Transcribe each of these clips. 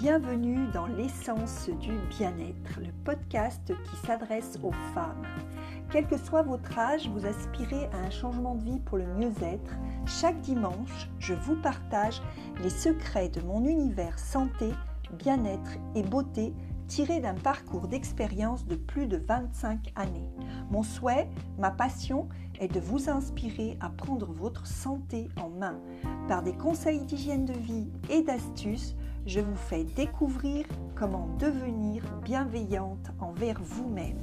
Bienvenue dans l'essence du bien-être, le podcast qui s'adresse aux femmes. Quel que soit votre âge, vous aspirez à un changement de vie pour le mieux-être. Chaque dimanche, je vous partage les secrets de mon univers santé, bien-être et beauté tiré d'un parcours d'expérience de plus de 25 années. Mon souhait, ma passion est de vous inspirer à prendre votre santé en main. Par des conseils d'hygiène de vie et d'astuces, je vous fais découvrir comment devenir bienveillante envers vous-même.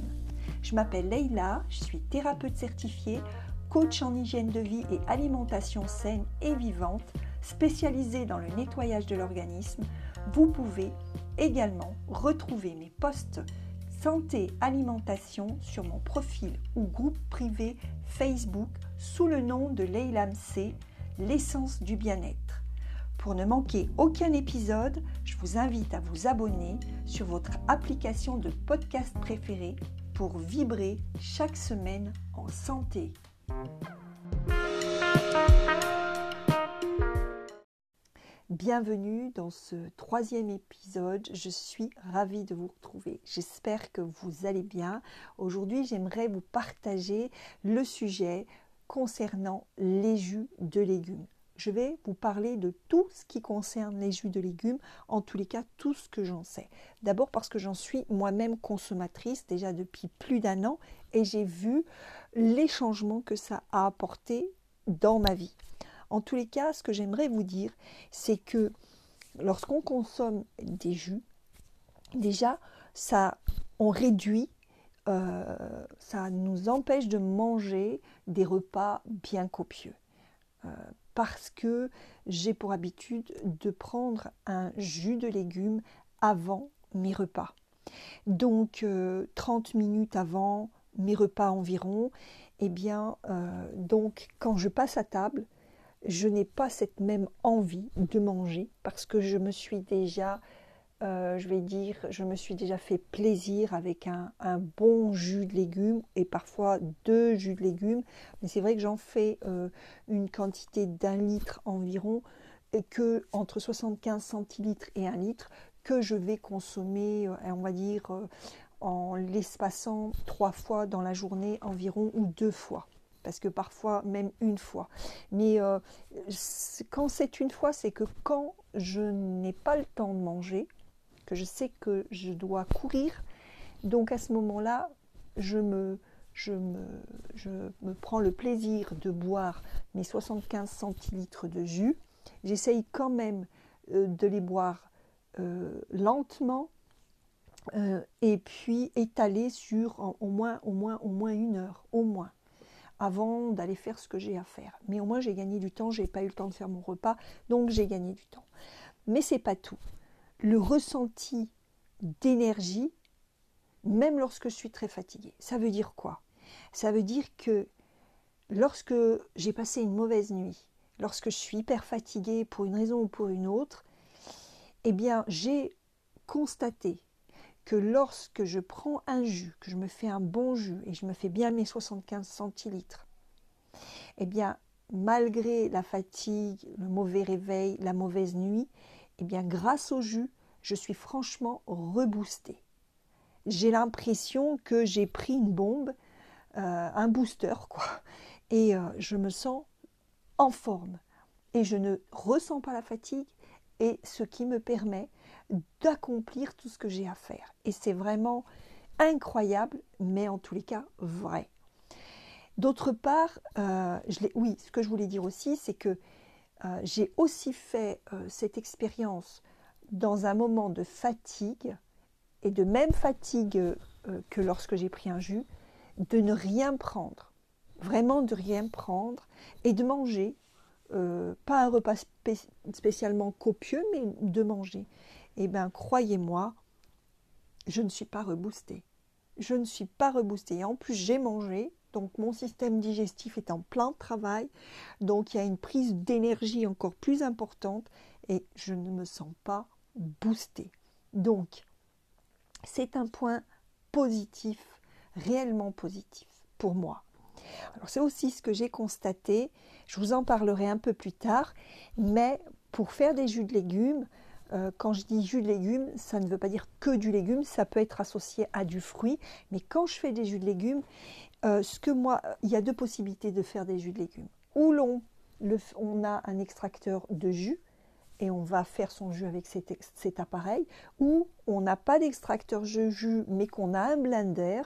Je m'appelle Leïla, je suis thérapeute certifiée, coach en hygiène de vie et alimentation saine et vivante, spécialisée dans le nettoyage de l'organisme. Vous pouvez également retrouver mes posts santé alimentation sur mon profil ou groupe privé Facebook sous le nom de Leila MC, l'essence du bien-être. Pour ne manquer aucun épisode, je vous invite à vous abonner sur votre application de podcast préférée pour vibrer chaque semaine en santé. Bienvenue dans ce troisième épisode. Je suis ravie de vous retrouver. J'espère que vous allez bien. Aujourd'hui, j'aimerais vous partager le sujet concernant les jus de légumes. Je vais vous parler de tout ce qui concerne les jus de légumes, en tous les cas tout ce que j'en sais. D'abord parce que j'en suis moi-même consommatrice déjà depuis plus d'un an et j'ai vu les changements que ça a apporté dans ma vie. En tous les cas, ce que j'aimerais vous dire, c'est que lorsqu'on consomme des jus, déjà, ça, on réduit, euh, ça nous empêche de manger des repas bien copieux. Euh, parce que j'ai pour habitude de prendre un jus de légumes avant mes repas. Donc 30 euh, minutes avant mes repas environ, eh bien, donc quand je passe à table, je n'ai pas cette même envie de manger parce que je me suis déjà, euh, je vais dire, je me suis déjà fait plaisir avec un, bon jus de légumes et parfois deux jus de légumes. Mais c'est vrai que j'en fais euh, une quantité d'un litre environ et que entre 75 centilitres et un litre que je vais consommer, euh, on va dire, en l'espaçant trois fois dans la journée environ ou deux fois parce que parfois même une fois. Mais quand c'est une fois, c'est que quand je n'ai pas le temps de manger, que je sais que je dois courir, donc à ce moment-là, je me, je, me, je me prends le plaisir de boire mes 75 centilitres de jus. J'essaye quand même euh, de les boire euh, lentement et puis étaler sur au, moins, au, moins, au moins une heure, au moins avant d'aller faire ce que j'ai à faire. Mais au moins j'ai gagné du temps, j'ai pas eu le temps de faire mon repas, donc j'ai gagné du temps. Mais c'est pas tout. Le ressenti d'énergie, même lorsque je suis très fatiguée, ça veut dire quoi? Ça veut dire que lorsque j'ai passé une mauvaise nuit, lorsque je suis hyper fatiguée pour une raison ou pour une autre, eh bien j'ai constaté que lorsque je prends un jus, que je me fais un bon jus et je me fais bien mes 75 centilitres, eh bien, malgré la fatigue, le mauvais réveil, la mauvaise nuit, eh grâce au jus, je suis franchement reboostée. J'ai l'impression que j'ai pris une bombe, euh, un booster, quoi. Et euh, je me sens en forme. Et je ne ressens pas la fatigue, et ce qui me permet d'accomplir tout ce que j'ai à faire. Et c'est vraiment incroyable, mais en tous les cas vrai. D'autre part, euh, oui, ce que je voulais dire aussi, c'est que euh, j'ai aussi fait euh, cette expérience dans un moment de fatigue, et de même fatigue que lorsque j'ai pris un jus, de ne rien prendre, vraiment de rien prendre, et de manger, pas un repas spécialement copieux, mais de manger eh bien, croyez-moi, je ne suis pas reboostée. Je ne suis pas reboostée. En plus, j'ai mangé, donc mon système digestif est en plein travail, donc il y a une prise d'énergie encore plus importante et je ne me sens pas boostée. Donc, c'est un point positif, réellement positif pour moi. Alors c'est aussi ce que j'ai constaté, je vous en parlerai un peu plus tard, mais pour faire des jus de légumes, Euh, quand je dis jus de légumes, ça ne veut pas dire que du légume, ça peut être associé à du fruit. Mais quand je fais des jus de légumes, euh, ce que moi, il y a deux possibilités de faire des jus de légumes. Ou l'on on a un extracteur de jus et on va faire son jus avec cet, appareil, ou on n'a pas d'extracteur de jus mais qu'on a un blender,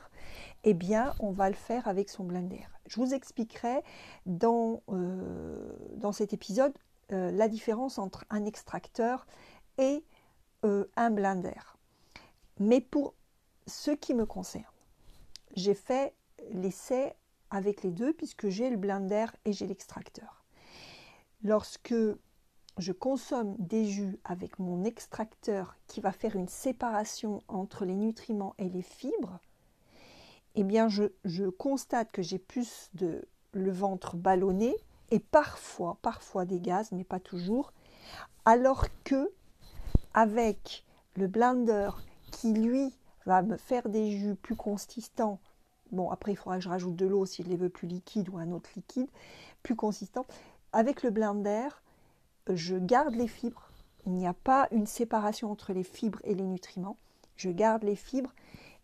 eh bien on va le faire avec son blender. Je vous expliquerai dans, euh, cet épisode la différence entre un extracteur et euh, un blender. Mais pour ce qui me concerne, j'ai fait l'essai avec les deux puisque j'ai le blender et j'ai l'extracteur. Lorsque je consomme des jus avec mon extracteur qui va faire une séparation entre les nutriments et les fibres, eh bien je, constate que j'ai plus de le ventre ballonné et parfois, parfois des gaz, mais pas toujours, alors que avec le blender qui lui va me faire des jus plus consistants. Bon, après, il faudra que je rajoute de l'eau si je les veux plus liquides ou un autre liquide plus consistant. Avec le blender, je garde les fibres. Il n'y a pas une séparation entre les fibres et les nutriments. Je garde les fibres.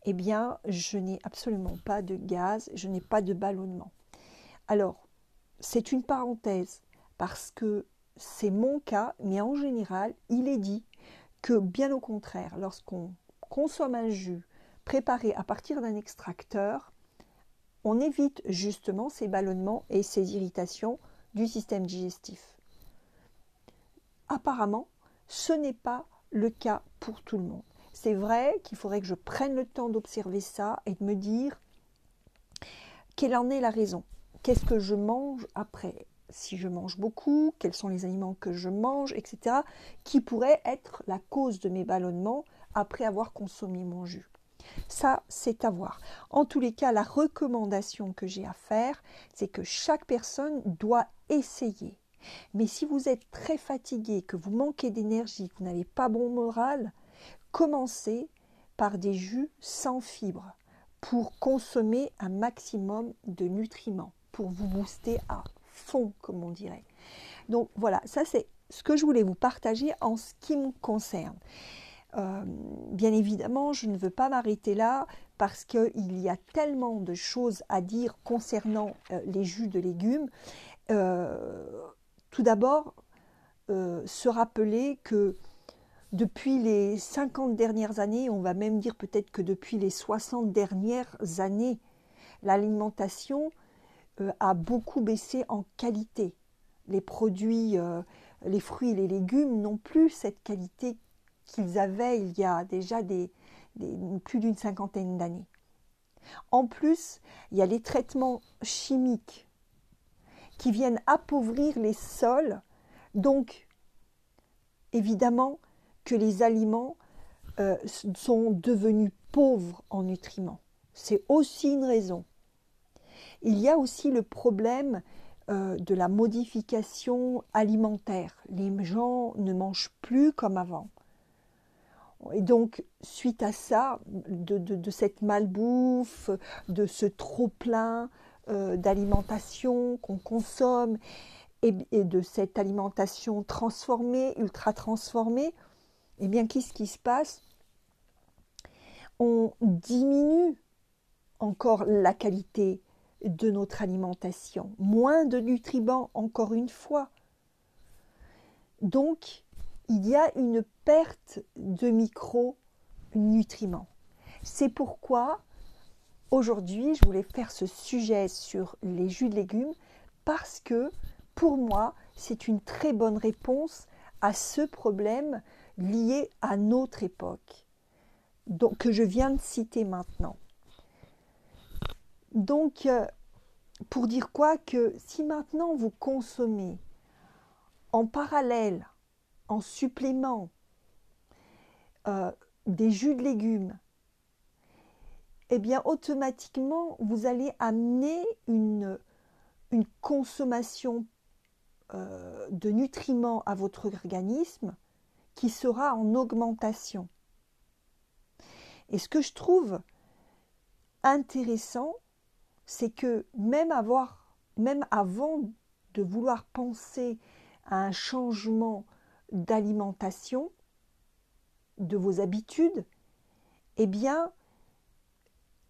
Eh bien, je n'ai absolument pas de gaz, je n'ai pas de ballonnement. Alors, c'est une parenthèse parce que c'est mon cas, mais en général, il est dit que bien au contraire, lorsqu'on consomme un jus préparé à partir d'un extracteur, on évite justement ces ballonnements et ces irritations du système digestif. Apparemment, ce n'est pas le cas pour tout le monde. C'est vrai qu'il faudrait que je prenne le temps d'observer ça et de me dire quelle en est la raison. Qu'est-ce que je mange après? Si je mange beaucoup, quels sont les aliments que je mange, etc., qui pourraient être la cause de mes ballonnements après avoir consommé mon jus? Ça, c'est à voir. En tous les cas, la recommandation que j'ai à faire, c'est que chaque personne doit essayer. Mais si vous êtes très fatigué, que vous manquez d'énergie, que vous n'avez pas bon moral, commencez par des jus sans fibres pour consommer un maximum de nutriments, pour vous booster à fond, comme on dirait. Donc voilà, ça c'est ce que je voulais vous partager en ce qui me concerne. Euh, bien évidemment, je ne veux pas m'arrêter là parce qu'il y a tellement de choses à dire concernant euh, les jus de légumes. Euh, tout d'abord, se rappeler que depuis les 50 dernières années, on va même dire peut-être que depuis les 60 dernières années, l'alimentation a beaucoup baissé en qualité. Les produits, les fruits et les légumes n'ont plus cette qualité qu'ils avaient il y a déjà plus d'une cinquantaine d'années. En plus, il y a les traitements chimiques qui viennent appauvrir les sols. Donc, évidemment que les aliments euh, sont devenus pauvres en nutriments. C'est aussi une raison. Il y a aussi le problème euh, de la modification alimentaire. Les gens ne mangent plus comme avant. Et donc, suite à ça, de, cette malbouffe, de ce trop-plein euh, d'alimentation qu'on consomme, et, de cette alimentation transformée, ultra transformée, eh bien, qu'est-ce qui se passe? On diminue encore la qualité de notre alimentation, moins de nutriments encore une fois. Donc, il y a une perte de micronutriments. C'est pourquoi aujourd'hui, je voulais faire ce sujet sur les jus de légumes parce que pour moi, c'est une très bonne réponse à ce problème lié à notre époque, que je viens de citer maintenant. Donc, euh, pour dire quoi Que si maintenant vous consommez en parallèle, en supplément, euh, des jus de légumes, eh bien automatiquement vous allez amener une, consommation euh, de nutriments à votre organisme qui sera en augmentation. Et ce que je trouve intéressant, c'est que même avant de vouloir penser à un changement d'alimentation, de vos habitudes, eh bien,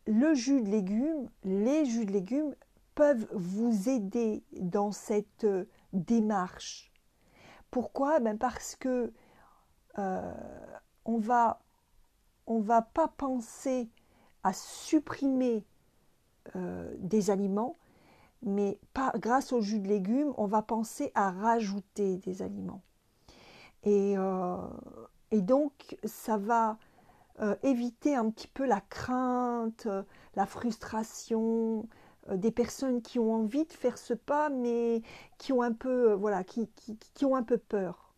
le jus de légumes, les jus de légumes peuvent vous aider dans cette euh, démarche. Pourquoi? Ben Parce que euh, on va pas penser à supprimer euh, des aliments, mais grâce au jus de légumes, on va penser à rajouter des aliments. Et, et donc, ça va euh, éviter un petit peu la crainte, euh, la frustration euh, des personnes qui ont envie de faire ce pas, mais qui ont un peu, voilà, qui, ont un peu peur.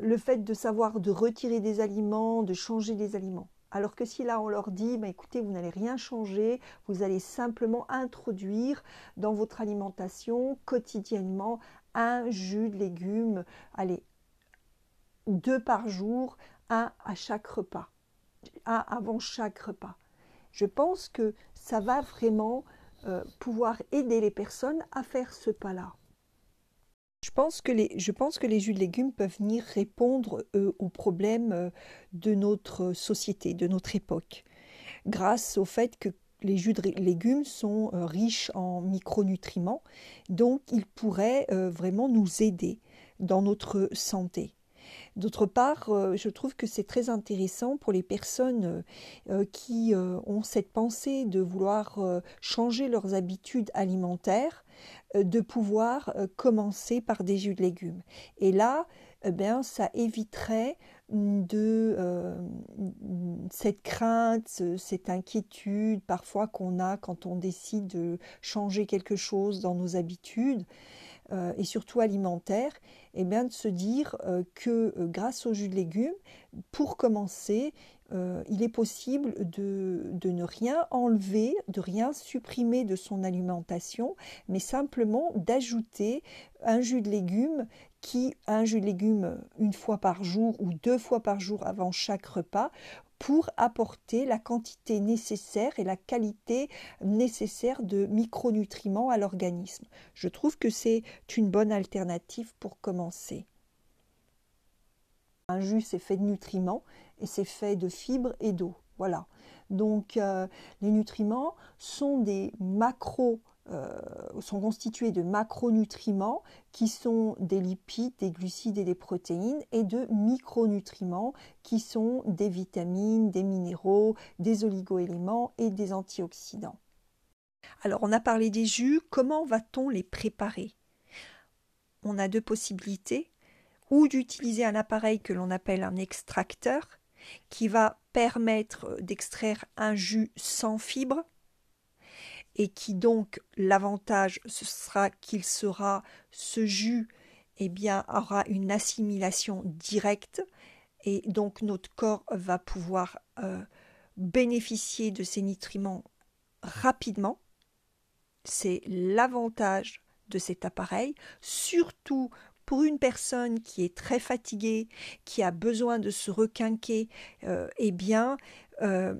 Le fait de savoir de retirer des aliments, de changer des aliments. Alors que si là on leur dit, bah, écoutez, vous n'allez rien changer, vous allez simplement introduire dans votre alimentation quotidiennement un jus de légumes, allez, deux par jour, un à chaque repas avant chaque repas. Je pense que ça va vraiment euh, pouvoir aider les personnes à faire ce pas-là. Je pense, que les, je pense que les jus de légumes peuvent venir répondre aux problèmes euh, de notre société, de notre époque, grâce au fait que les jus de légumes sont euh, riches en micronutriments, donc ils pourraient vraiment nous aider dans notre santé. D'autre part, euh, je trouve que c'est très intéressant pour les personnes euh, euh, qui ont cette pensée de vouloir changer leurs habitudes alimentaires, de pouvoir commencer par des jus de légumes. Et là, eh ça éviterait de cette crainte, cette inquiétude parfois qu'on a quand on décide de changer quelque chose dans nos habitudes. Euh, et surtout alimentaire, et eh bien de se dire euh, que euh, grâce au jus de légumes, pour commencer, il est possible de, de, ne rien enlever, de rien supprimer de son alimentation, mais simplement d'ajouter un jus de légumes qui, un jus de légumes une fois par jour ou deux fois par jour avant chaque repas, pour apporter la quantité nécessaire et la qualité nécessaire de micronutriments à l'organisme. Je trouve que c'est une bonne alternative pour commencer. Un jus, c'est fait de nutriments et c'est fait de fibres et d'eau. Voilà. Donc, euh, les nutriments sont des macros euh, sont constitués de macronutriments qui sont des lipides, des glucides et des protéines et de micronutriments qui sont des vitamines, des minéraux, des oligoéléments et des antioxydants. Alors on a parlé des jus, comment va-t-on les préparer? On a deux possibilités, ou d'utiliser un appareil que l'on appelle un extracteur qui va permettre d'extraire un jus sans fibres et qui donc l'avantage ce sera qu'il sera ce jus eh bien aura une assimilation directe et donc notre corps va pouvoir euh, bénéficier de ces nutriments rapidement. C'est l'avantage de cet appareil, surtout pour une personne qui est très fatiguée, qui a besoin de se requinquer, euh, eh bien, euh,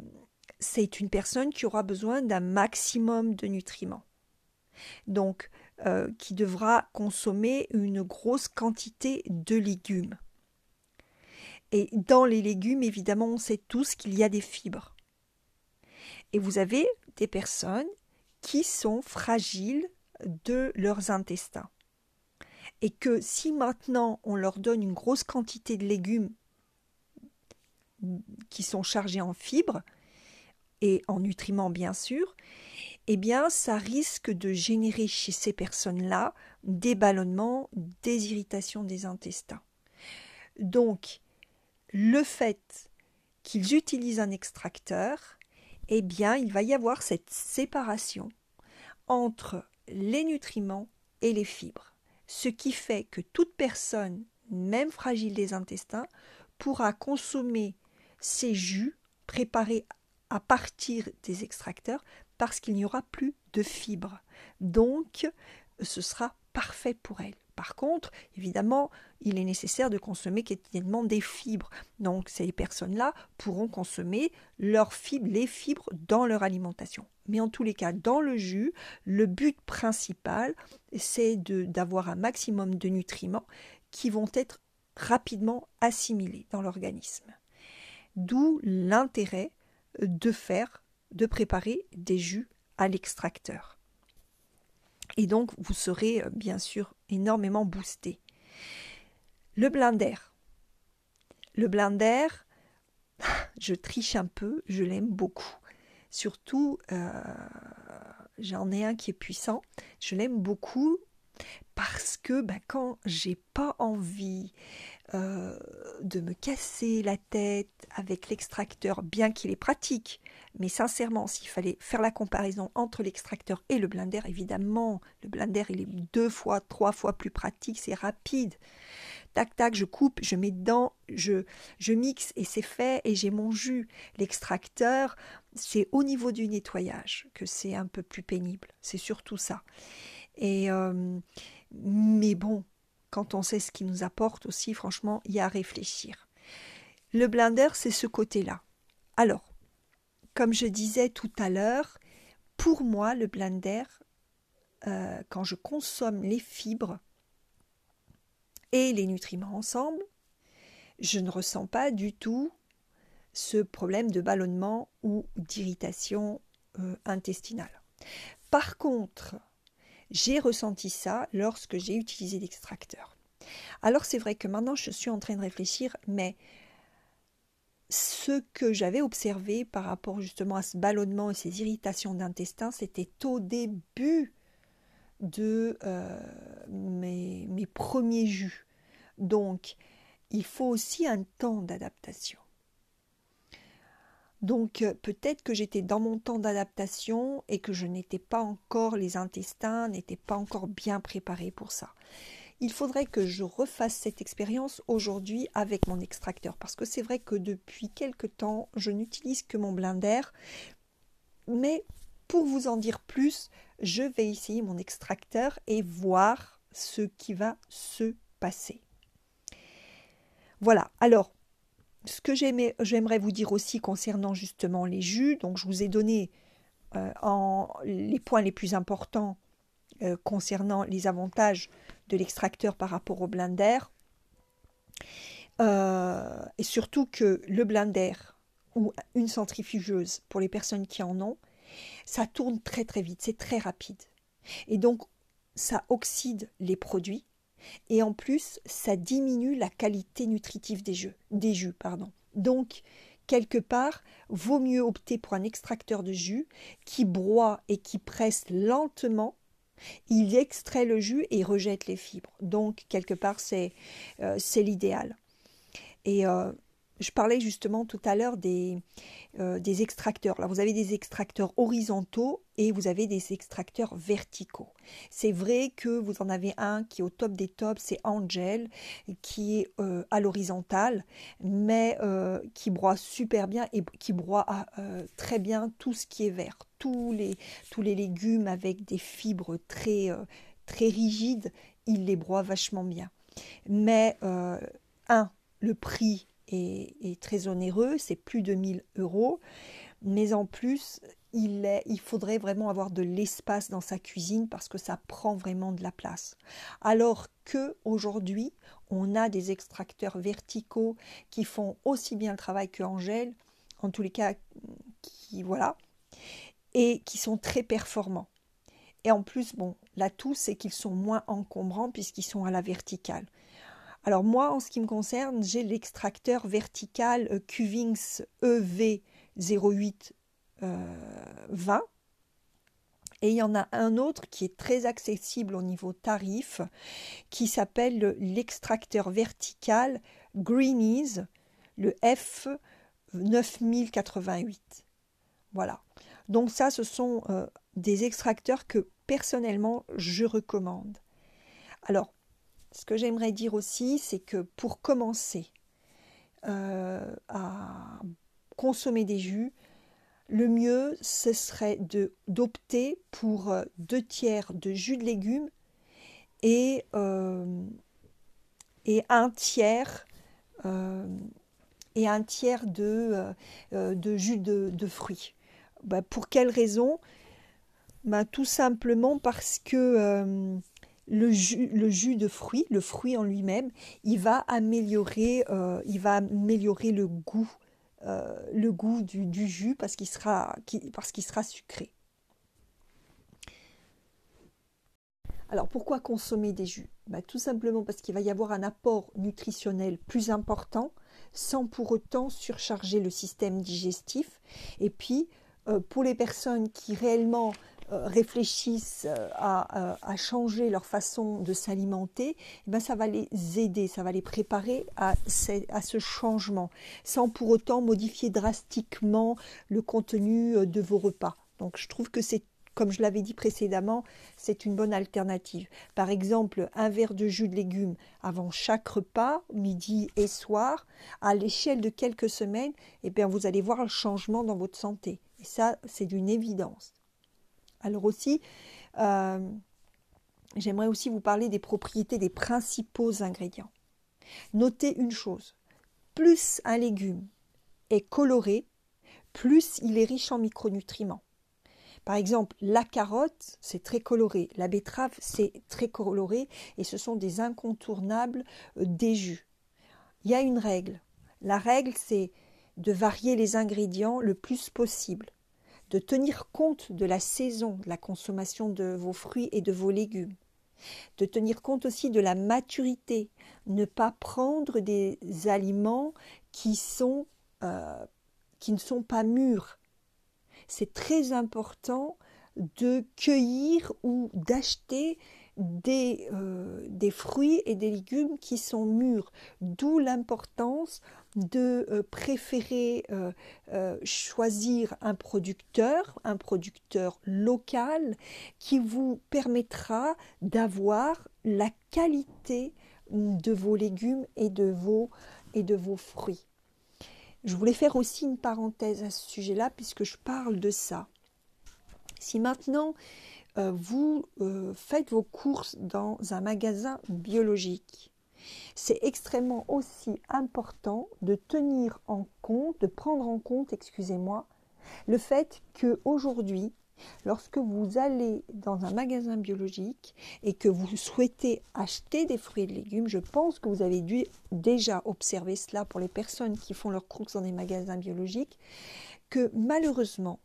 c'est une personne qui aura besoin d'un maximum de nutriments. Donc, euh, qui devra consommer une grosse quantité de légumes. Et dans les légumes, évidemment, on sait tous qu'il y a des fibres. Et vous avez des personnes qui sont fragiles de leurs intestins. Et que si maintenant on leur donne une grosse quantité de légumes qui sont chargés en fibres, en nutriments bien sûr, eh bien ça risque de générer chez ces personnes-là des ballonnements, des irritations des intestins. Donc le fait qu'ils utilisent un extracteur, eh bien il va y avoir cette séparation entre les nutriments et les fibres, ce qui fait que toute personne, même fragile des intestins, pourra consommer ces jus préparés à partir des extracteurs parce qu'il n'y aura plus de fibres. Donc, ce sera parfait pour elle. Par contre, évidemment, il est nécessaire de consommer quotidiennement des fibres. Donc, ces personnes-là pourront consommer leurs fibres, les fibres dans leur alimentation. Mais en tous les cas, dans le jus, le but principal, c'est d'avoir un maximum de nutriments qui vont être rapidement assimilés dans l'organisme. D'où l'intérêt de faire, de préparer des jus à l'extracteur. Et donc, vous serez euh, bien sûr énormément boosté. Le blender. Le blender, je triche un peu, je l'aime beaucoup. Surtout, euh, j'en ai un qui est puissant. Je l'aime beaucoup parce que ben, quand j'ai pas envie euh, de me casser la tête avec l'extracteur, bien qu'il est pratique, mais sincèrement, s'il fallait faire la comparaison entre l'extracteur et le blender, évidemment, le blender il est deux fois, trois fois plus pratique, c'est rapide. Tac tac, je coupe, je mets dedans, je, je mixe et c'est fait et j'ai mon jus. L'extracteur, c'est au niveau du nettoyage que c'est un peu plus pénible. C'est surtout ça. Euh, mais bon, quand on sait ce qu'il nous apporte aussi, franchement, il y a à réfléchir. Le blender, c'est ce côté-là. Alors, comme je disais tout à l'heure, pour moi, le blender, euh, quand je consomme les fibres et les nutriments ensemble, je ne ressens pas du tout ce problème de ballonnement ou d'irritation euh, intestinale. Par contre, j'ai ressenti ça lorsque j'ai utilisé l'extracteur. Alors c'est vrai que maintenant je suis en train de réfléchir, mais ce que j'avais observé par rapport justement à ce ballonnement et ces irritations d'intestin, c'était au début de euh, mes, mes premiers jus. Donc, il faut aussi un temps d'adaptation. Donc euh, peut-être que j'étais dans mon temps d'adaptation et que je n'étais pas encore, les intestins n'étaient pas encore bien préparés pour ça. Il faudrait que je refasse cette expérience aujourd'hui avec mon extracteur parce que c'est vrai que depuis quelque temps, je n'utilise que mon blender. Mais pour vous en dire plus, je vais essayer mon extracteur et voir ce qui va se passer. Voilà, alors ce que j'aimerais vous dire aussi concernant justement les jus, donc je vous ai donné euh, les points les plus importants euh, concernant les avantages de l'extracteur par rapport au blender. Euh, et surtout que le blender ou une centrifugeuse, pour les personnes qui en ont, ça tourne très très vite, c'est très rapide. Et donc, ça oxyde les produits et en plus, ça diminue la qualité nutritive des jus. Des jus pardon. Donc, quelque part, vaut mieux opter pour un extracteur de jus qui broie et qui presse lentement. Il extrait le jus et rejette les fibres. Donc, quelque part, c'est euh, l'idéal. Et euh, je parlais justement tout à l'heure des, euh, des extracteurs. Là, vous avez des extracteurs horizontaux et vous avez des extracteurs verticaux. C'est vrai que vous en avez un qui est au top des tops, c'est Angel, qui est euh, à l'horizontale, mais euh, qui broie super bien et qui broie très bien tout ce qui est vert. Tous les, tous les légumes avec des fibres très, très rigides, il les broie vachement bien. Mais, un, le prix est, très onéreux, c'est plus de 1000 euros, mais en plus, il, est, il faudrait vraiment avoir de l'espace dans sa cuisine parce que ça prend vraiment de la place. Alors que aujourd'hui, on a des extracteurs verticaux qui font aussi bien le travail que Angèle, en tous les cas, qui voilà, et qui sont très performants. Et en plus, bon, l'atout, c'est qu'ils sont moins encombrants puisqu'ils sont à la verticale. Alors moi, en ce qui me concerne, j'ai l'extracteur vertical euh, Cuvings EV08 20. Et il y en a un autre qui est très accessible au niveau tarif, qui s'appelle l'extracteur vertical Greenies, le F9088. Voilà. Donc ça, ce sont euh, des extracteurs que personnellement je recommande. Alors, ce que j'aimerais dire aussi, c'est que pour commencer euh, à consommer des jus, le mieux, ce serait d'opter pour euh, deux tiers de jus de légumes et, euh, un tiers de, jus de, fruits. Bah, pour quelle raison? Bah, Tout simplement parce que le jus, de fruit, le fruit en lui-même, il va améliorer, euh, il va améliorer le goût goût du, jus parce qu'il sera, parce qu'il sera sucré. Alors pourquoi consommer des jus? Bah, Tout simplement parce qu'il va y avoir un apport nutritionnel plus important sans pour autant surcharger le système digestif. Et puis euh, pour les personnes qui réellement euh, réfléchissent euh, à, changer leur façon de s'alimenter, eh ben ça va les aider, ça va les préparer à, ce changement, sans pour autant modifier drastiquement le contenu de vos repas. Donc je trouve que c'est comme je l'avais dit précédemment, c'est une bonne alternative. Par exemple, un verre de jus de légumes avant chaque repas, midi et soir, à l'échelle de quelques semaines, eh bien vous allez voir le changement dans votre santé. Et ça, c'est d'une évidence. Alors aussi, euh, j'aimerais aussi vous parler des propriétés des principaux ingrédients. Notez une chose, plus un légume est coloré, plus il est riche en micronutriments. Par exemple, la carotte, c'est très coloré. La betterave, c'est très coloré. Et ce sont des incontournables des. Il y a une règle. La règle, c'est de varier les ingrédients le plus possible, de tenir compte de la saison de la consommation de vos fruits et de vos légumes, de tenir compte aussi de la maturité, ne pas prendre des aliments qui, sont, euh, qui ne sont pas mûrs, c'est très important de cueillir ou d'acheter des, euh, des, fruits et des légumes qui sont mûrs, d'où l'importance de euh, préférer euh, choisir un producteur, un producteur local qui vous permettra d'avoir la qualité de vos légumes et de vos, et de vos fruits. Je voulais faire aussi une parenthèse à ce sujet-là puisque je parle de ça. Si maintenant euh, vous euh, faites vos courses dans un magasin biologique, c'est extrêmement aussi important de tenir en compte, de prendre en compte, excusez-moi, le fait que aujourd'hui Lorsque vous allez dans un magasin biologique et que vous souhaitez acheter des fruits et légumes, je pense que vous avez dû déjà observer cela pour les personnes qui font leurs courses dans des magasins biologiques, que malheureusement,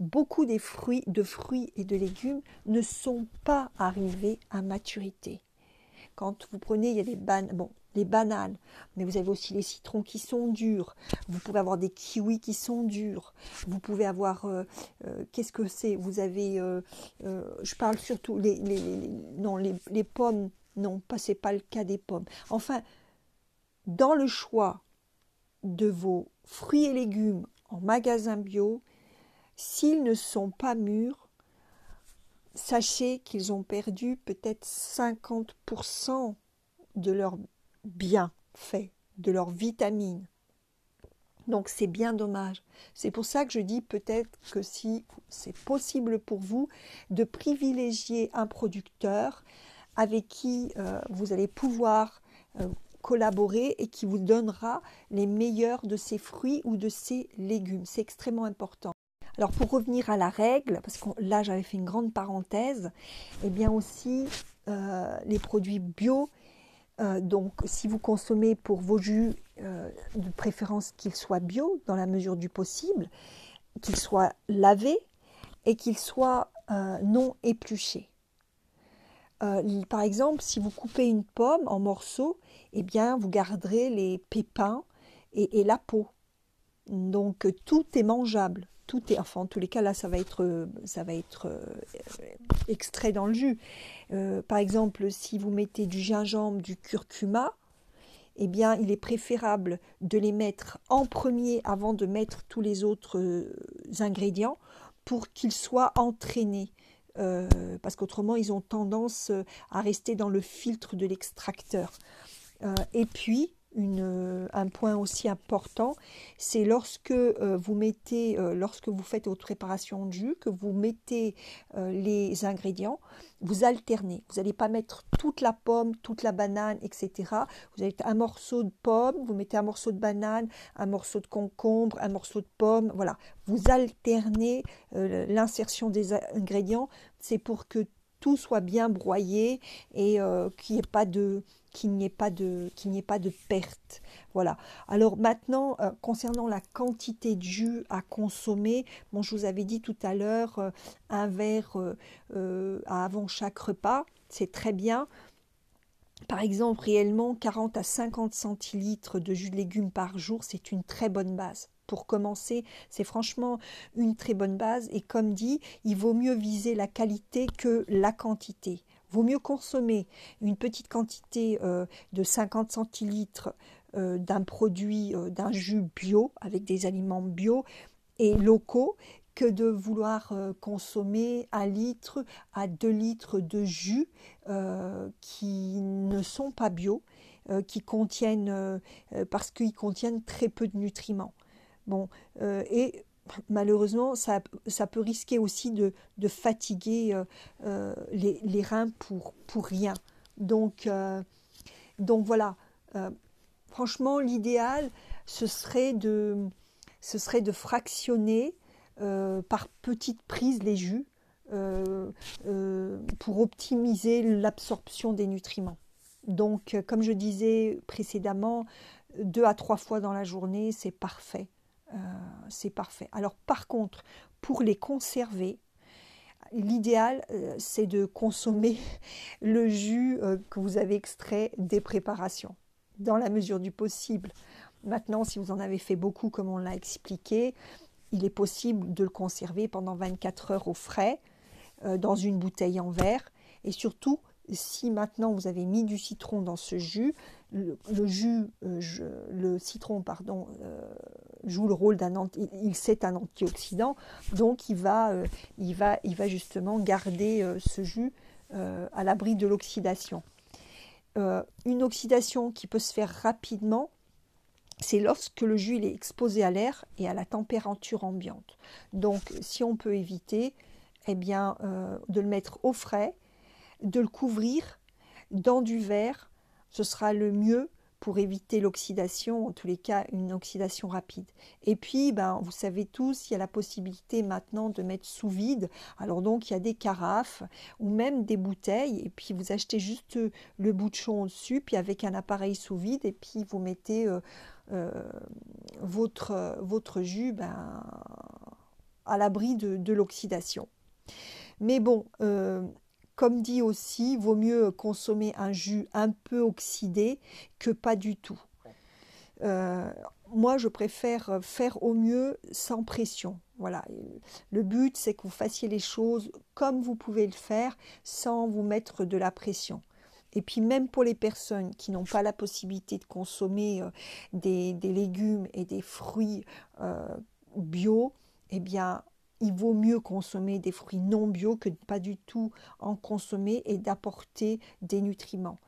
beaucoup des fruits, de fruits et de légumes ne sont pas arrivés à maturité. Quand vous prenez, il y a des bananes, bon, les bananes, mais vous avez aussi les citrons qui sont durs. Vous pouvez avoir des kiwis qui sont durs. Vous pouvez avoir, euh, euh, qu'est-ce que c'est? Vous avez, euh, je parle surtout les, non les, les, pommes. Non, c'est pas le cas des pommes. Enfin, dans le choix de vos fruits et légumes en magasin bio, s'ils ne sont pas mûrs, sachez qu'ils ont perdu peut-être 50% de leur bien fait, de leurs vitamines. Donc c'est bien dommage. C'est pour ça que je dis peut-être que si c'est possible pour vous de privilégier un producteur avec qui euh, vous allez pouvoir euh, collaborer et qui vous donnera les meilleurs de ses fruits ou de ses légumes. C'est extrêmement important. Alors pour revenir à la règle, parce que là j'avais fait une grande parenthèse, et eh bien aussi euh, les produits bio euh, donc, si vous consommez pour vos jus, euh, de préférence qu'ils soient bio dans la mesure du possible, qu'ils soient lavés et qu'ils soient non épluchés. par exemple, si vous coupez une pomme en morceaux, eh bien, vous garderez les pépins et la peau. Donc, tout est mangeable tout est, en tous les cas là ça va être, ça va être euh, extrait dans le jus. Euh, par exemple, si vous mettez du gingembre, du curcuma, eh bien il est préférable de les mettre en premier avant de mettre tous les autres euh, ingrédients pour qu'ils soient entraînés. parce qu'autrement ils ont tendance à rester dans le filtre de l'extracteur. et puis, euh, un point aussi important, c'est lorsque euh, vous mettez, euh, lorsque vous faites votre préparation de jus, que vous mettez les ingrédients, vous alternez. Vous n'allez pas mettre toute la pomme, toute la banane, etc. Vous avez un morceau de pomme, vous mettez un morceau de banane, un morceau de concombre, un morceau de pomme. Voilà, vous alternez l'insertion des ingrédients. C'est pour que tout soit bien broyé et qu'il n'y ait pas de qu'il n'y ait pas de qu'il perte. Voilà. Alors maintenant concernant la quantité de jus à consommer, bon je vous avais dit tout à l'heure un verre avant chaque repas, c'est très bien. Par exemple, réellement 40 à 50 centilitres de jus de légumes par jour, c'est une très bonne base. Pour commencer, c'est franchement une très bonne base et comme dit, il vaut mieux viser la qualité que la quantité. Vaut mieux consommer une petite quantité euh, de 50 centilitres euh, d'un produit, euh, d'un jus bio, avec des aliments bio et locaux, que de vouloir consommer un litre à deux litres de jus qui ne sont pas bio, qui contiennent parce qu'ils contiennent très peu de nutriments. Bon, et malheureusement, ça, peut risquer aussi de, fatiguer les, les, reins pour, rien. Donc, donc voilà, franchement, l'idéal, ce serait de, fractionner euh, par petites prises les jus euh, euh, pour optimiser l'absorption des nutriments. Donc, comme je disais précédemment, deux à trois fois dans la journée, c'est parfait. C'est parfait. Alors, par contre, pour les conserver, l'idéal, c'est de consommer le jus que vous avez extrait des préparations, dans la mesure du possible. Maintenant, si vous en avez fait beaucoup, comme on l'a expliqué, il est possible de le conserver pendant 24 heures au frais euh, dans une bouteille en verre. Et surtout, si maintenant vous avez mis du citron dans ce jus, le, jus, euh, le citron, pardon, euh, joue le rôle d'un anti, il c'est un antioxydant, donc il va, il va, il va justement garder ce jus à l'abri de l'oxydation. une oxydation qui peut se faire rapidement, c'est lorsque le jus est exposé à l'air et à la température ambiante. Donc, si on peut éviter, eh bien, euh, de le mettre au frais, de le couvrir dans du verre, ce sera le mieux pour éviter l'oxydation, en tous les cas une oxydation rapide. Et puis, ben, vous savez tous, il y a la possibilité maintenant de mettre sous vide. Alors donc, il y a des carafes ou même des bouteilles, et puis vous achetez juste le bouchon au-dessus, puis avec un appareil sous vide, et puis vous mettez euh, euh, votre, votre jus ben, à l'abri de, l'oxydation. Mais bon, euh, comme dit aussi, vaut mieux consommer un jus un peu oxydé que pas du tout. Euh, moi, je préfère faire au mieux sans pression. Voilà. Le but, c'est que vous fassiez les choses comme vous pouvez le faire sans vous mettre de la pression. Et puis même pour les personnes qui n'ont pas la possibilité de consommer euh, des, légumes et des fruits euh, bio, eh bien il vaut mieux consommer des fruits non bio que de pas du tout en consommer et d'apporter des nutriments.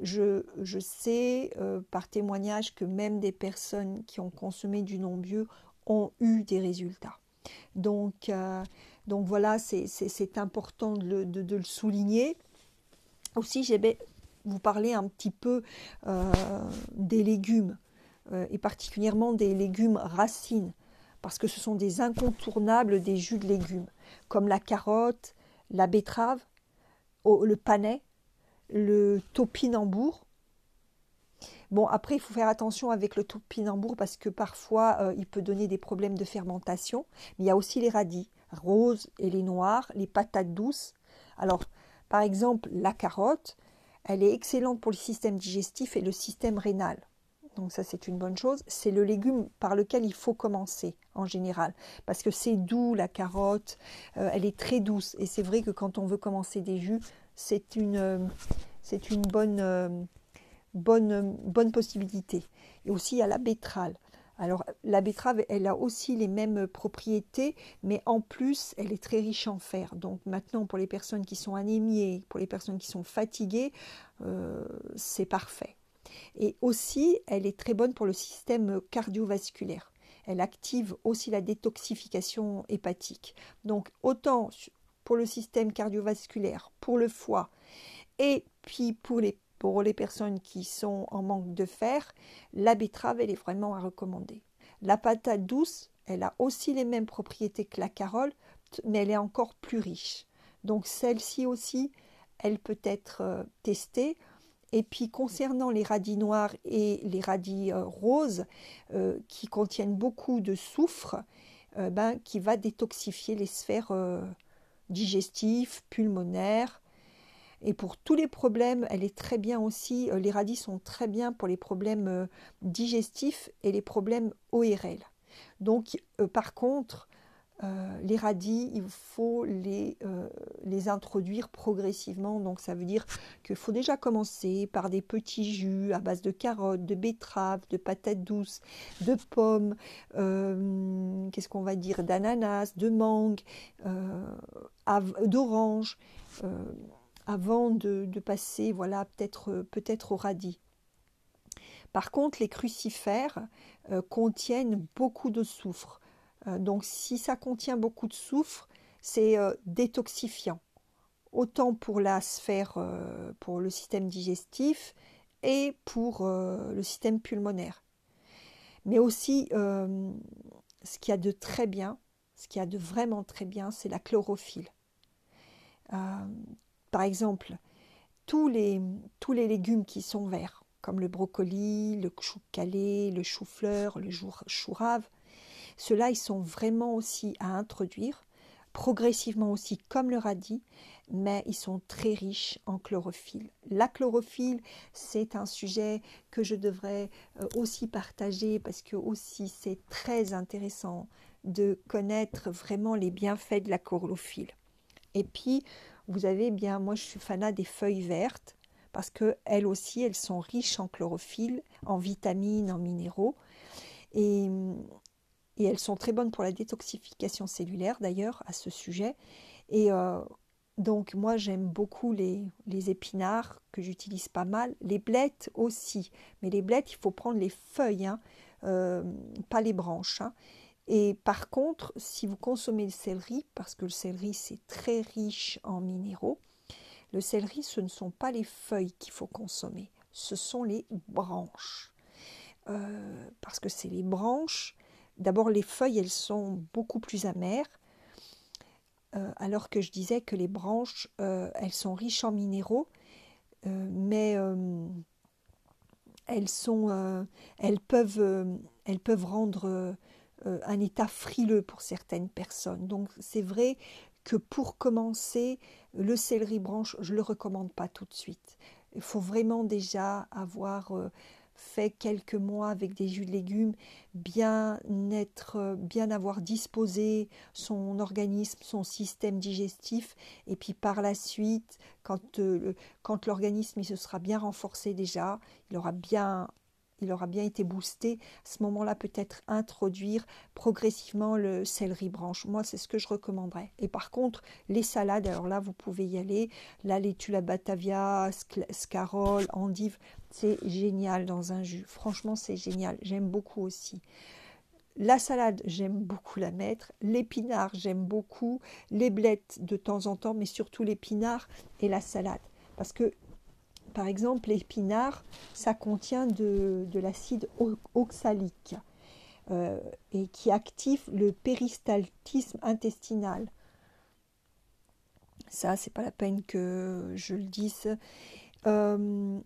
Je, sais euh, par témoignage que même des personnes qui ont consommé du non bio ont eu des résultats. Donc, donc voilà, c'est important de de le, souligner. Aussi, j'ai vous parler un petit peu euh, des légumes, euh, et particulièrement des légumes racines, parce que ce sont des incontournables des jus de légumes, comme la carotte, la betterave, le panais, le topinambour. Bon, après, il faut faire attention avec le topinambour parce que parfois, euh, il peut donner des problèmes de fermentation. Mais il y a aussi les radis, roses et les noirs, les patates douces. Alors, par exemple, la carotte, elle est excellente pour le système digestif et le système rénal. Donc ça c'est une bonne chose. C'est le légume par lequel il faut commencer en général. Parce que c'est doux, la carotte, euh, elle est très douce. Et c'est vrai que quand on veut commencer des jus, c'est une, euh, bonne, euh, bonne, possibilité. Et aussi il y a la betterave. Alors la betterave, elle a aussi les mêmes propriétés, mais en plus, elle est très riche en fer. Donc maintenant, pour les personnes qui sont anémiées, pour les personnes qui sont fatiguées, c'est parfait. Et aussi, elle est très bonne pour le système cardiovasculaire. Elle active aussi la détoxification hépatique. Donc autant pour le système cardiovasculaire, pour le foie, et puis pour les personnes qui sont en manque de fer, la betterave, elle est vraiment à recommander. La patate douce, elle a aussi les mêmes propriétés que la carotte, mais elle est encore plus riche. Donc celle-ci aussi, elle peut être testée. Et puis concernant les radis noirs et les radis roses, qui contiennent beaucoup de soufre, ben, qui va détoxifier les sphères digestives, pulmonaires, et pour tous les problèmes, elle est très bien aussi, euh, les radis sont très bien pour les problèmes euh, digestifs et les problèmes ORL. Donc euh, par contre, les radis, il faut les, les, introduire progressivement. Donc ça veut dire qu'il faut déjà commencer par des petits jus à base de carottes, de betteraves, de patates douces, de pommes, qu'est-ce qu'on va dire, d'ananas, de mangue, d'orange avant de, passer voilà peut-être peut-être au radis. Par contre, les crucifères euh, contiennent beaucoup de soufre. Euh, donc si ça contient beaucoup de soufre, c'est euh, détoxifiant. Autant pour la sphère, pour le système digestif et pour le système pulmonaire. Mais aussi, ce qu'il y a de très bien, ce qu'il y a de vraiment très bien, c'est la chlorophylle. Par exemple, tous les, tous les légumes qui sont verts, comme le brocoli, le chou calé, le chou-fleur, le chou rave, ceux-là, ils sont vraiment aussi à introduire, progressivement aussi comme le radis, mais ils sont très riches en chlorophylle. La chlorophylle, c'est un sujet que je devrais euh, aussi partager parce que aussi c'est très intéressant de connaître vraiment les bienfaits de la chlorophylle. Et puis, vous avez bien, moi je suis fanat des feuilles vertes parce que elles aussi, elles sont riches en chlorophylle, en vitamines, en minéraux. Et, et elles sont très bonnes pour la détoxification cellulaire d'ailleurs à ce sujet. Et euh, donc moi j'aime beaucoup les, épinards que j'utilise pas mal, les blettes aussi. Mais les blettes, il faut prendre les feuilles, hein, euh, pas les branches. Hein. Et par contre, si vous consommez le céleri, parce que le céleri c'est très riche en minéraux, le céleri ce ne sont pas les feuilles qu'il faut consommer, ce sont les branches. Euh, parce que c'est les branches, d'abord les feuilles elles sont beaucoup plus amères, euh, alors que je disais que les branches euh, elles sont riches en minéraux, mais elles, sont, elles, peuvent, elles peuvent rendre euh, un état frileux pour certaines personnes. Donc c'est vrai que pour commencer, le céleri branche, je ne le recommande pas tout de suite. Il faut vraiment déjà avoir euh, fait quelques mois avec des jus de légumes, bien être, euh, bien avoir disposé son organisme, son système digestif, et puis par la suite, quand, quand l'organisme se sera bien renforcé déjà, il aura bien il aura bien été boosté, à ce moment-là peut-être introduire progressivement le céleri branche. Moi, c'est ce que je recommanderais. Et par contre, les salades, alors là, vous pouvez y aller. La laitue, la batavia, scarole, endive, c'est génial dans un jus. Franchement, c'est génial. J'aime beaucoup aussi. La salade, j'aime beaucoup la mettre. L'épinard, j'aime beaucoup. Les blettes de temps en temps, mais surtout l'épinard et la salade. Parce que par exemple, l'épinard, ça contient de, l'acide oxalique euh, et qui active le péristaltisme intestinal. Ça, c'est pas la peine que je le dise. Euh,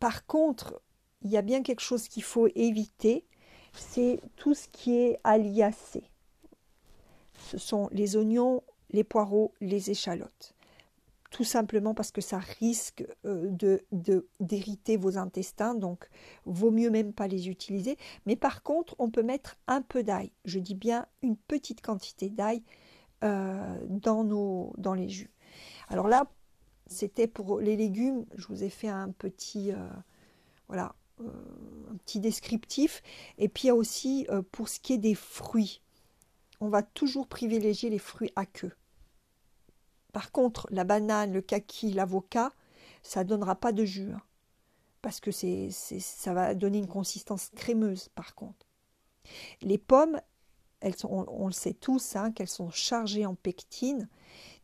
par contre, il y a bien quelque chose qu'il faut éviter, c'est tout ce qui est aliacé. Ce sont les oignons, les poireaux, les échalotes tout simplement parce que ça risque euh, de d'irriter vos intestins, donc vaut mieux même pas les utiliser. Mais par contre, on peut mettre un peu d'ail, je dis bien une petite quantité d'ail euh, dans, nos, dans les jus. Alors là, c'était pour les légumes, je vous ai fait un petit, euh, voilà, petit descriptif. Et puis il y a aussi pour ce qui est des fruits, on va toujours privilégier les fruits à queue. Par contre, la banane, le kaki, l'avocat, ça ne donnera pas de jus. Hein. parce que c'est, ça va donner une consistance crémeuse, par contre. Les pommes, on, le sait tous, hein, qu'elles sont chargées en pectine,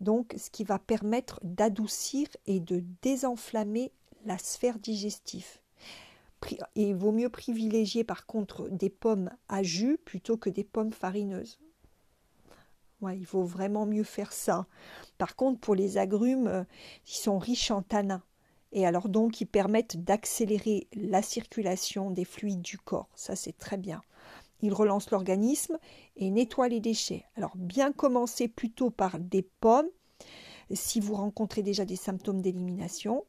donc ce qui va permettre d'adoucir et de désenflammer la sphère digestive. Il vaut mieux privilégier par contre des pommes à jus plutôt que des pommes farineuses. Ouais, il vaut vraiment mieux faire ça. Par contre, pour les agrumes, euh, ils sont riches en tanins. Et alors donc, ils permettent d'accélérer la circulation des fluides du corps. Ça, c'est très bien. Ils relancent l'organisme et nettoient les déchets. Alors, bien commencer plutôt par des pommes si vous rencontrez déjà des symptômes d'élimination.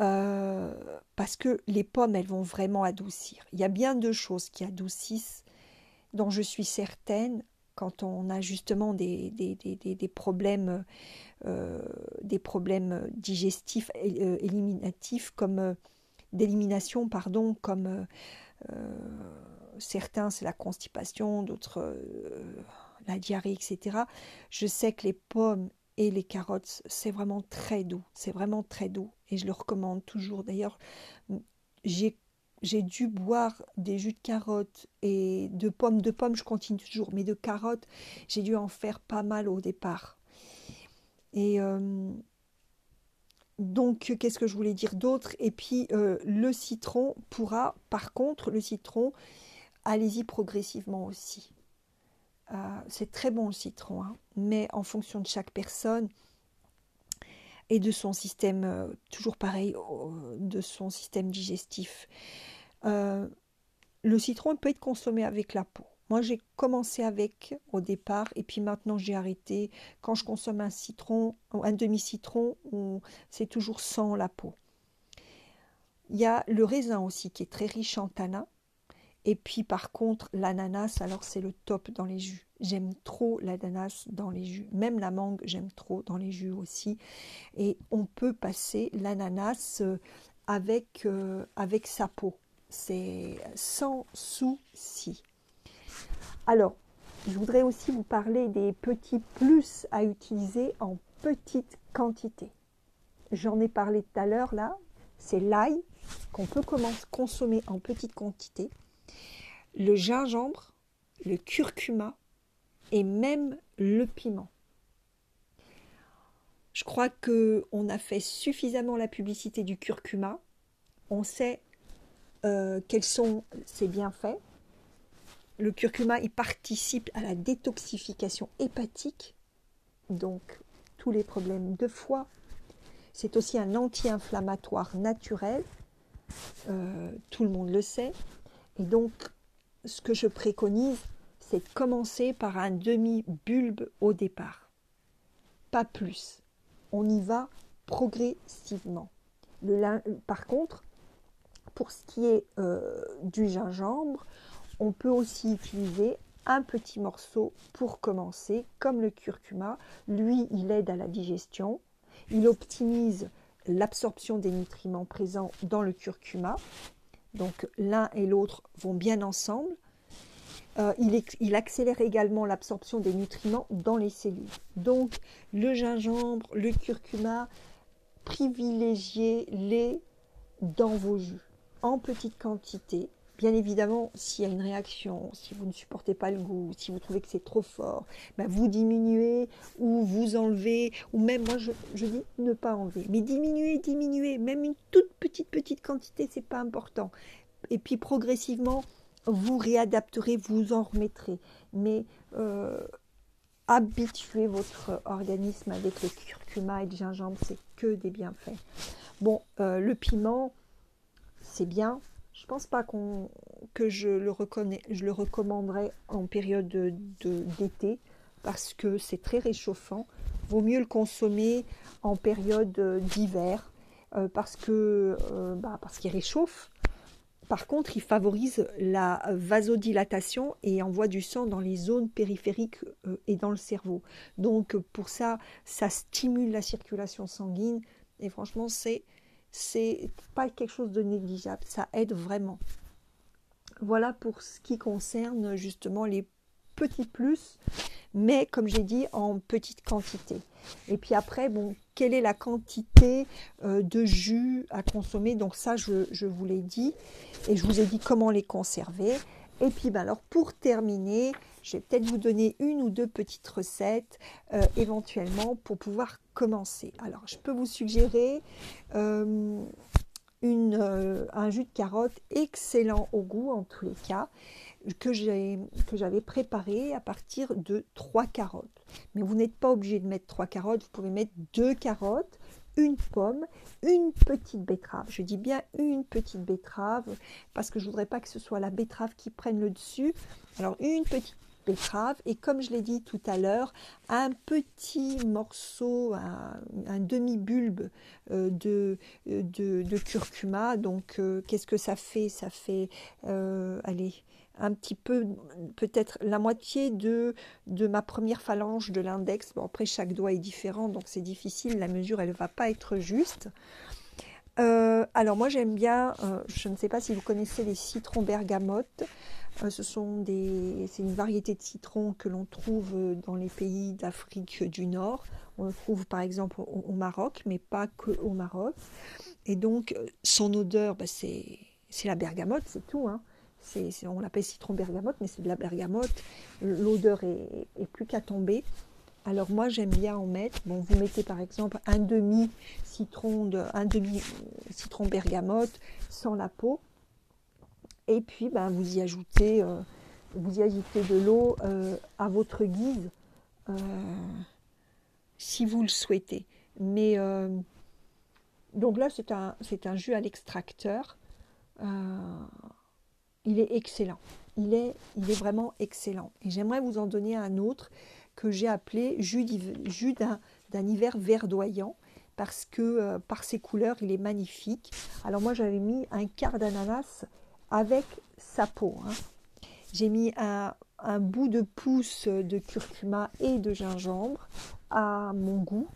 Euh, parce que les pommes, elles vont vraiment adoucir. Il y a bien deux choses qui adoucissent, dont je suis certaine, quand on a justement des, des, problèmes, euh, des problèmes digestifs, euh, éliminatifs, comme d'élimination, pardon, comme certains c'est la constipation, d'autres la diarrhée, etc. Je sais que les pommes et les carottes, c'est vraiment très doux. C'est vraiment très doux. Et je le recommande toujours. D'ailleurs, j'ai j'ai dû boire des jus de carottes et de pommes. De pommes, je continue toujours, mais de carottes, j'ai dû en faire pas mal au départ. Et euh, donc, qu'est-ce que je voulais dire d'autre? Et puis, euh, le citron pourra, par contre, le citron, allez-y progressivement aussi. Euh, c'est très bon le citron, hein, mais en fonction de chaque personne et de son système, euh, toujours pareil, de son système digestif. Le citron peut être consommé avec la peau. Moi, j'ai commencé avec au départ, et puis maintenant j'ai arrêté. Quand je consomme un citron, un demi-citron, c'est toujours sans la peau. Il y a le raisin aussi qui est très riche en tanins. Et puis par contre, l'ananas, alors c'est le top dans les jus. J'aime trop l'ananas dans les jus. Même la mangue, j'aime trop dans les jus aussi. Et on peut passer l'ananas euh, avec, euh, avec sa peau. C'est sans souci. Alors, je voudrais aussi vous parler des petits plus à utiliser en petite quantité. J'en ai parlé tout à l'heure là. C'est l'ail qu'on peut consommer en petite quantité le gingembre, le curcuma et même le piment. Je crois que on a fait suffisamment la publicité du curcuma. On sait euh, quels sont ses bienfaits. Le curcuma, il participe à la détoxification hépatique, donc tous les problèmes de foie. C'est aussi un anti-inflammatoire naturel, euh, tout le monde le sait. Et donc, ce que je préconise, c'est de commencer par un demi-bulbe au départ. Pas plus. On y va progressivement. par contre, pour ce qui est euh, du gingembre, on peut aussi utiliser un petit morceau pour commencer, comme le curcuma. Lui, il aide à la digestion. Il optimise l'absorption des nutriments présents dans le curcuma donc l'un et l'autre vont bien ensemble. Euh, il, accélère également l'absorption des nutriments dans les cellules. Donc le gingembre, le curcuma, privilégiez-les dans vos jus en petite quantité Bien évidemment, s'il y a une réaction, si vous ne supportez pas le goût, si vous trouvez que c'est trop fort, ben vous diminuez ou vous enlevez, ou même moi je, dis ne pas enlever, mais diminuer, diminuer, même une toute petite petite quantité, c'est pas important. Et puis progressivement, vous réadapterez, vous en remettrez, mais euh, habituez votre organisme avec le curcuma et le gingembre, c'est que des bienfaits. Bon, euh, le piment, c'est bien, je pense pas que je le, recommanderais en période d'été parce que c'est très réchauffant. Vaut mieux le consommer en période d'hiver euh, parce que euh, bah, parce qu'il réchauffe. Par contre, il favorise la vasodilatation et envoie du sang dans les zones périphériques euh, et dans le cerveau. Donc pour ça, ça stimule la circulation sanguine et franchement, c'est c'est pas quelque chose de négligeable, ça aide vraiment. Voilà pour ce qui concerne justement les petits plus, mais comme j'ai dit, en petite quantité. Et puis après, bon, quelle est la quantité euh, de jus à consommer? Donc ça, je, vous l'ai dit, et je vous ai dit comment les conserver. Et puis, ben alors pour terminer, je vais peut-être vous donner une ou deux petites recettes euh, éventuellement pour pouvoir commencer. Alors, je peux vous suggérer euh, euh, un jus de carotte excellent au goût en tous les cas que j'avais préparé à partir de trois carottes. Mais vous n'êtes pas obligé de mettre trois carottes, vous pouvez mettre deux carottes, une pomme, une petite betterave. Je dis bien une petite betterave parce que je voudrais pas que ce soit la betterave qui prenne le dessus. Alors une petite betterave et comme je l'ai dit tout à l'heure, un petit morceau, un, demi-bulbe euh, de, de, curcuma. Donc euh, qu'est-ce que ça fait? Ça fait, euh, allez, un petit peu, peut-être la moitié de, de ma première phalange de l'index. Bon, après, chaque doigt est différent, donc c'est difficile, la mesure, elle ne va pas être juste. alors moi j'aime bien, je ne sais pas si vous connaissez les citrons bergamote. Euh, ce sont des, c'est une variété de citron que l'on trouve euh, dans les pays d'Afrique du Nord. On le trouve par exemple au, Maroc, mais pas que au Maroc. Et donc, euh, son odeur, bah, c'est, la bergamote, c'est tout. Hein. On l'appelle citron bergamote, mais c'est de la bergamote. L'odeur est, plus qu'à tomber. Alors moi j'aime bien en mettre. Vous mettez par exemple un demi citron de, un demi citron bergamote sans la peau. Et puis, ben, vous y ajoutez, euh, vous y ajoutez de l'eau euh, à votre guise, euh, si vous le souhaitez. Mais donc là, c'est un jus à l'extracteur. Il est excellent. Il est, il est vraiment excellent. Et j'aimerais vous en donner un autre que j'ai appelé jus, d'un, hiver verdoyant parce que par ses couleurs, il est magnifique. Alors moi, j'avais mis un quart d'ananas avec sa peau. Hein. J'ai mis un, bout de pouce de curcuma et de gingembre à mon goût.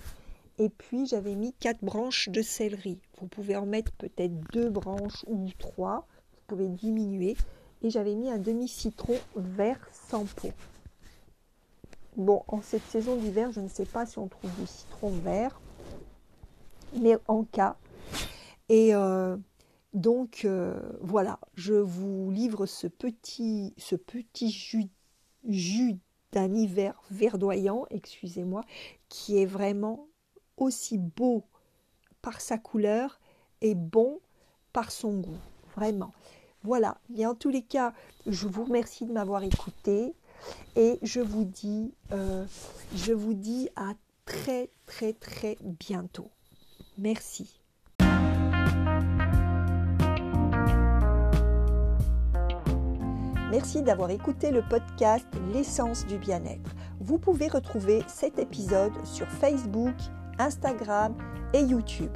Et puis j'avais mis quatre branches de céleri. Vous pouvez en mettre peut-être deux branches ou trois. Pouvez diminuer. Et j'avais mis un demi-citron vert sans peau. Bon, en cette saison d'hiver, je ne sais pas si on trouve du citron vert. Mais en cas. Et euh, donc euh, voilà, je vous livre ce petit, ce petit jus, jus d'un hiver verdoyant, excusez-moi, qui est vraiment aussi beau par sa couleur et bon par son goût, vraiment. Voilà, et en tous les cas, je vous remercie de m'avoir écouté et je vous dis, euh, je vous dis à très très très bientôt. Merci. Merci d'avoir écouté le podcast L'essence du bien-être. Vous pouvez retrouver cet épisode sur Facebook, Instagram et YouTube.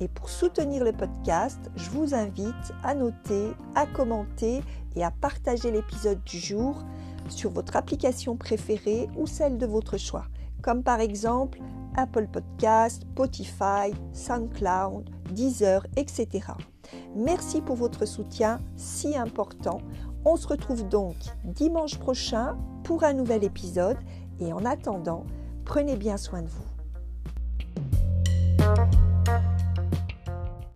Et pour soutenir le podcast, je vous invite à noter, à commenter et à partager l'épisode du jour sur votre application préférée ou celle de votre choix, comme par exemple Apple Podcast, Spotify, SoundCloud, Deezer, etc. Merci pour votre soutien si important. On se retrouve donc dimanche prochain pour un nouvel épisode et en attendant, prenez bien soin de vous.